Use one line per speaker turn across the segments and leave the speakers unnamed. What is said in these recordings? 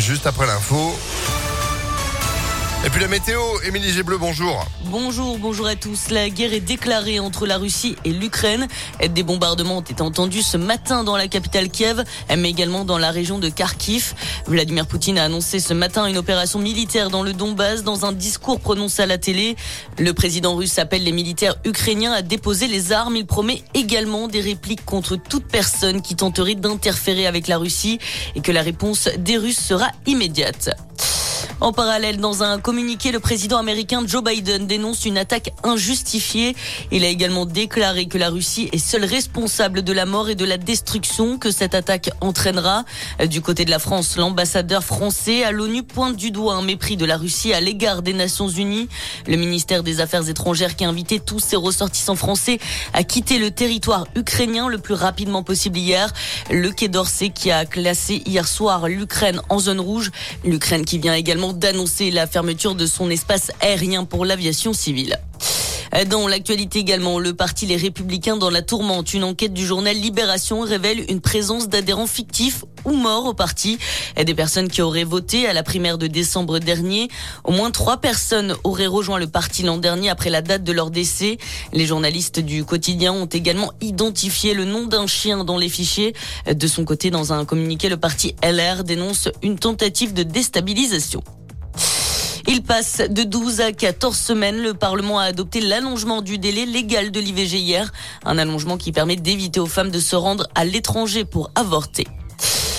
juste après l'info. Et puis la météo, Émilie Gébleu, bonjour.
Bonjour, bonjour à tous. La guerre est déclarée entre la Russie et l'Ukraine. Des bombardements ont été entendus ce matin dans la capitale Kiev, mais également dans la région de Kharkiv. Vladimir Poutine a annoncé ce matin une opération militaire dans le Donbass dans un discours prononcé à la télé. Le président russe appelle les militaires ukrainiens à déposer les armes. Il promet également des répliques contre toute personne qui tenterait d'interférer avec la Russie et que la réponse des Russes sera immédiate. En parallèle, dans un communiqué, le président américain Joe Biden dénonce une attaque injustifiée. Il a également déclaré que la Russie est seule responsable de la mort et de la destruction que cette attaque entraînera. Du côté de la France, l'ambassadeur français à l'ONU pointe du doigt un mépris de la Russie à l'égard des Nations Unies. Le ministère des Affaires étrangères qui a invité tous ses ressortissants français à quitter le territoire ukrainien le plus rapidement possible hier. Le Quai d'Orsay qui a classé hier soir l'Ukraine en zone rouge. L'Ukraine qui vient également d'annoncer la fermeture de son espace aérien pour l'aviation civile. Dans l'actualité également, le parti Les Républicains dans la tourmente. Une enquête du journal Libération révèle une présence d'adhérents fictifs ou morts au parti. Des personnes qui auraient voté à la primaire de décembre dernier. Au moins trois personnes auraient rejoint le parti l'an dernier après la date de leur décès. Les journalistes du quotidien ont également identifié le nom d'un chien dans les fichiers. De son côté, dans un communiqué, le parti LR dénonce une tentative de déstabilisation. Il passe de 12 à 14 semaines. Le Parlement a adopté l'allongement du délai légal de l'IVG hier. Un allongement qui permet d'éviter aux femmes de se rendre à l'étranger pour avorter.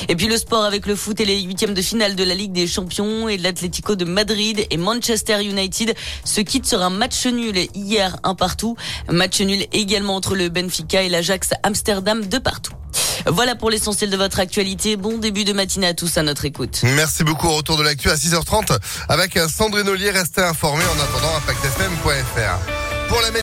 Et puis le sport avec le foot et les huitièmes de finale de la Ligue des Champions et l'Atlético de Madrid et Manchester United se quittent sur un match nul hier un partout. Match nul également entre le Benfica et l'Ajax Amsterdam de partout. Voilà pour l'essentiel de votre actualité. Bon début de matinée à tous à notre écoute.
Merci beaucoup. Au retour de l'actu à 6h30 avec euh, Sandrine Ollier. Restez informés en attendant impactfm.fr. Pour